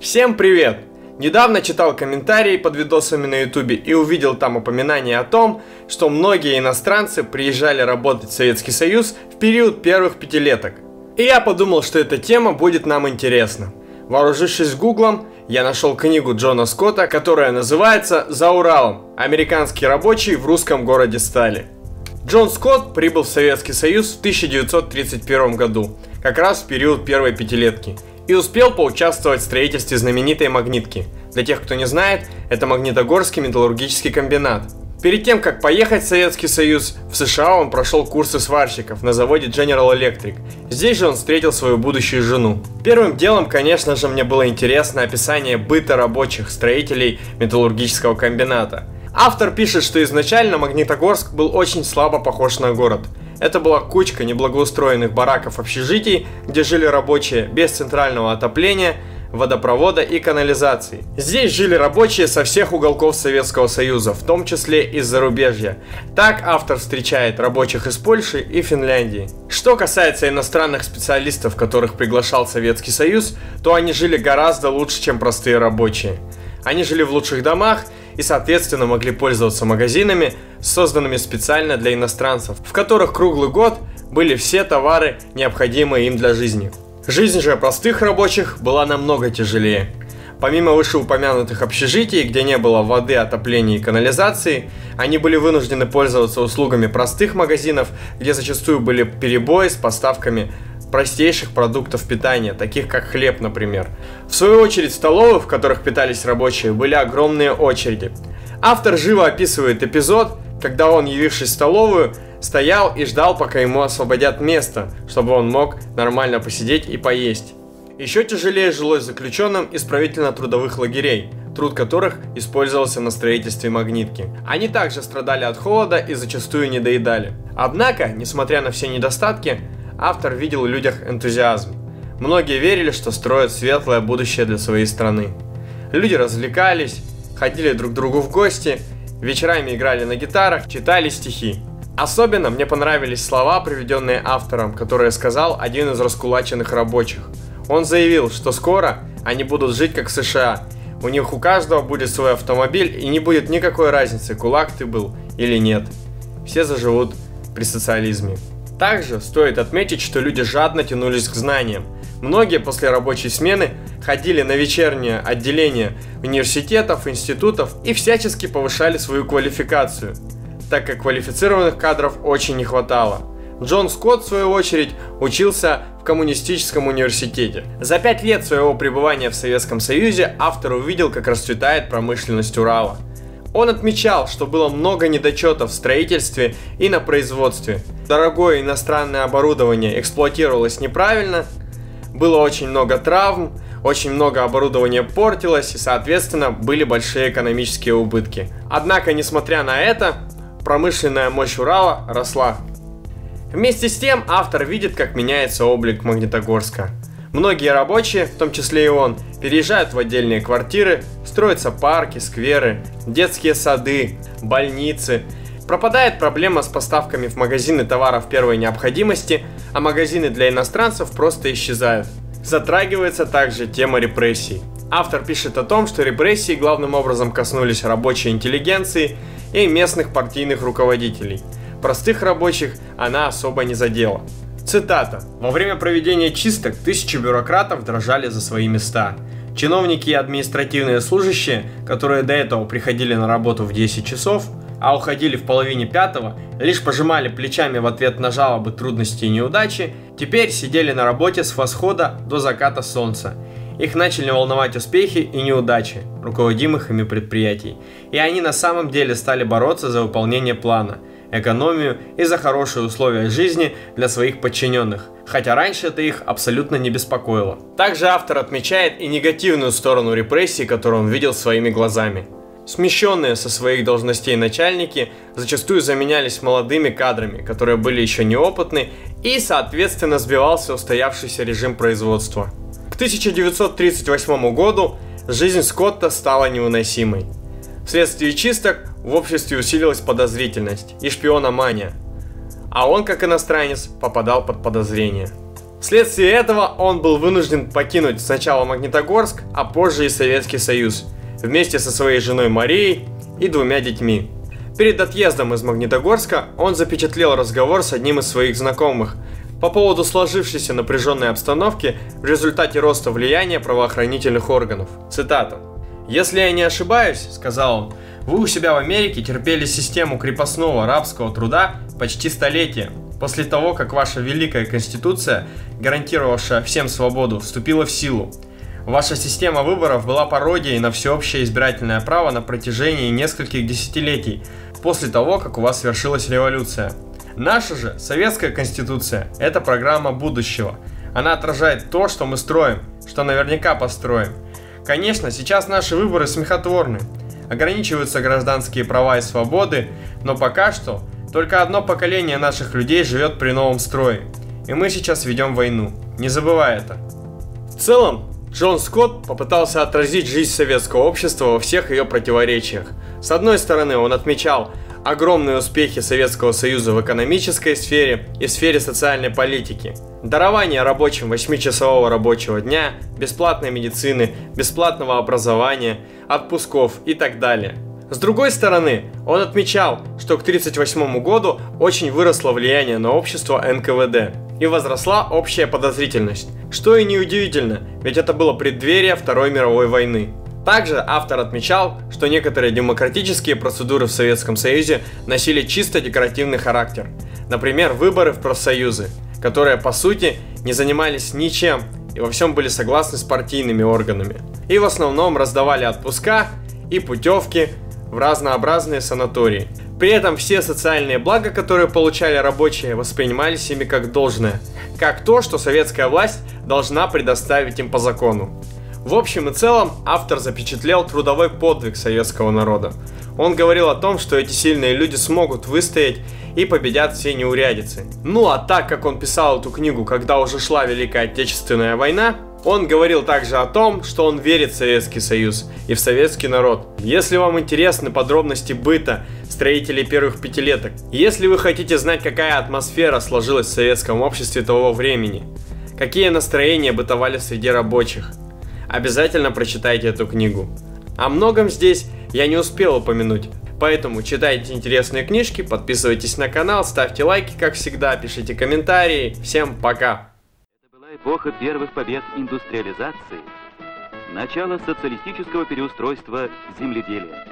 Всем привет! Недавно читал комментарии под видосами на ютубе и увидел там упоминание о том, что многие иностранцы приезжали работать в Советский Союз в период первых пятилеток. И я подумал, что эта тема будет нам интересна. Вооружившись гуглом, я нашел книгу Джона Скотта, которая называется «За Уралом. Американские рабочие в русском городе стали». Джон Скотт прибыл в Советский Союз в 1931 году, как раз в период первой пятилетки – и успел поучаствовать в строительстве знаменитой магнитки. Для тех, кто не знает, это Магнитогорский металлургический комбинат. Перед тем, как поехать в Советский Союз, в США он прошел курсы сварщиков на заводе General Electric. Здесь же он встретил свою будущую жену. Первым делом, конечно же, мне было интересно описание быта рабочих, строителей металлургического комбината. Автор пишет, что изначально Магнитогорск был очень слабо похож на город – это была кучка неблагоустроенных бараков общежитий, где жили рабочие без центрального отопления, водопровода и канализации. Здесь жили рабочие со всех уголков Советского Союза, в том числе из зарубежья. Так автор встречает рабочих из Польши и Финляндии. Что касается иностранных специалистов, которых приглашал Советский Союз, то они жили гораздо лучше, чем простые рабочие. Они жили в лучших домах и, соответственно, могли пользоваться магазинами, созданными специально для иностранцев, в которых круглый год были все товары, необходимые им для жизни. Жизнь же простых рабочих была намного тяжелее. Помимо вышеупомянутых общежитий, где не было воды, отопления и канализации, они были вынуждены пользоваться услугами простых магазинов, где зачастую были перебои с поставками простейших продуктов питания, таких как хлеб, например. В свою очередь, столовых, в которых питались рабочие, были огромные очереди. Автор живо описывает эпизод, когда он, явившись в столовую, стоял и ждал, пока ему освободят место, чтобы он мог нормально посидеть и поесть. Еще тяжелее жилось заключенным исправительно-трудовых лагерей, труд которых использовался на строительстве магнитки. Они также страдали от холода и зачастую не доедали. Однако, несмотря на все недостатки, автор видел в людях энтузиазм. Многие верили, что строят светлое будущее для своей страны. Люди развлекались, ходили друг к другу в гости, вечерами играли на гитарах, читали стихи. Особенно мне понравились слова, приведенные автором, которые сказал один из раскулаченных рабочих. Он заявил, что скоро они будут жить как США. У них у каждого будет свой автомобиль и не будет никакой разницы, кулак ты был или нет. Все заживут при социализме. Также стоит отметить, что люди жадно тянулись к знаниям. Многие после рабочей смены ходили на вечернее отделение университетов, институтов и всячески повышали свою квалификацию, так как квалифицированных кадров очень не хватало. Джон Скотт, в свою очередь, учился в коммунистическом университете. За пять лет своего пребывания в Советском Союзе автор увидел, как расцветает промышленность Урала – он отмечал, что было много недочетов в строительстве и на производстве. Дорогое иностранное оборудование эксплуатировалось неправильно, было очень много травм, очень много оборудования портилось и, соответственно, были большие экономические убытки. Однако, несмотря на это, промышленная мощь Урала росла. Вместе с тем, автор видит, как меняется облик Магнитогорска. Многие рабочие, в том числе и он, переезжают в отдельные квартиры, строятся парки, скверы, детские сады, больницы. Пропадает проблема с поставками в магазины товаров первой необходимости, а магазины для иностранцев просто исчезают. Затрагивается также тема репрессий. Автор пишет о том, что репрессии главным образом коснулись рабочей интеллигенции и местных партийных руководителей. Простых рабочих она особо не задела. Цитата. «Во время проведения чисток тысячи бюрократов дрожали за свои места. Чиновники и административные служащие, которые до этого приходили на работу в 10 часов, а уходили в половине пятого, лишь пожимали плечами в ответ на жалобы, трудности и неудачи, теперь сидели на работе с восхода до заката солнца. Их начали волновать успехи и неудачи руководимых ими предприятий, и они на самом деле стали бороться за выполнение плана – экономию и за хорошие условия жизни для своих подчиненных, хотя раньше это их абсолютно не беспокоило. Также автор отмечает и негативную сторону репрессий, которую он видел своими глазами. Смещенные со своих должностей начальники зачастую заменялись молодыми кадрами, которые были еще неопытны, и, соответственно, сбивался устоявшийся режим производства. К 1938 году жизнь Скотта стала невыносимой. Вследствие чисток в обществе усилилась подозрительность и шпиономания, а он, как иностранец, попадал под подозрение. Вследствие этого он был вынужден покинуть сначала Магнитогорск, а позже и Советский Союз, вместе со своей женой Марией и двумя детьми. Перед отъездом из Магнитогорска он запечатлел разговор с одним из своих знакомых по поводу сложившейся напряженной обстановки в результате роста влияния правоохранительных органов. Цитата. «Если я не ошибаюсь, — сказал он, — вы у себя в Америке терпели систему крепостного рабского труда почти столетие, после того, как ваша Великая Конституция, гарантировавшая всем свободу, вступила в силу. Ваша система выборов была пародией на всеобщее избирательное право на протяжении нескольких десятилетий, после того, как у вас свершилась революция. Наша же, Советская Конституция, это программа будущего. Она отражает то, что мы строим, что наверняка построим. Конечно, сейчас наши выборы смехотворны. Ограничиваются гражданские права и свободы, но пока что только одно поколение наших людей живет при новом строе. И мы сейчас ведем войну. Не забывай это. В целом, Джон Скотт попытался отразить жизнь советского общества во всех ее противоречиях. С одной стороны, он отмечал огромные успехи Советского Союза в экономической сфере и сфере социальной политики. Дарование рабочим 8-часового рабочего дня, бесплатной медицины, бесплатного образования, отпусков и так далее – с другой стороны, он отмечал, что к 1938 году очень выросло влияние на общество НКВД и возросла общая подозрительность, что и неудивительно, ведь это было преддверие Второй мировой войны. Также автор отмечал, что некоторые демократические процедуры в Советском Союзе носили чисто декоративный характер. Например, выборы в профсоюзы, которые по сути не занимались ничем и во всем были согласны с партийными органами. И в основном раздавали отпуска и путевки в разнообразные санатории. При этом все социальные блага, которые получали рабочие, воспринимались ими как должное, как то, что советская власть должна предоставить им по закону. В общем и целом, автор запечатлел трудовой подвиг советского народа. Он говорил о том, что эти сильные люди смогут выстоять и победят все неурядицы. Ну а так как он писал эту книгу, когда уже шла Великая Отечественная война, он говорил также о том, что он верит в Советский Союз и в советский народ. Если вам интересны подробности быта строителей первых пятилеток, если вы хотите знать, какая атмосфера сложилась в советском обществе того времени, какие настроения бытовали среди рабочих, обязательно прочитайте эту книгу. О многом здесь я не успел упомянуть, Поэтому читайте интересные книжки, подписывайтесь на канал, ставьте лайки, как всегда, пишите комментарии. Всем пока! эпоха первых побед индустриализации, начало социалистического переустройства земледелия.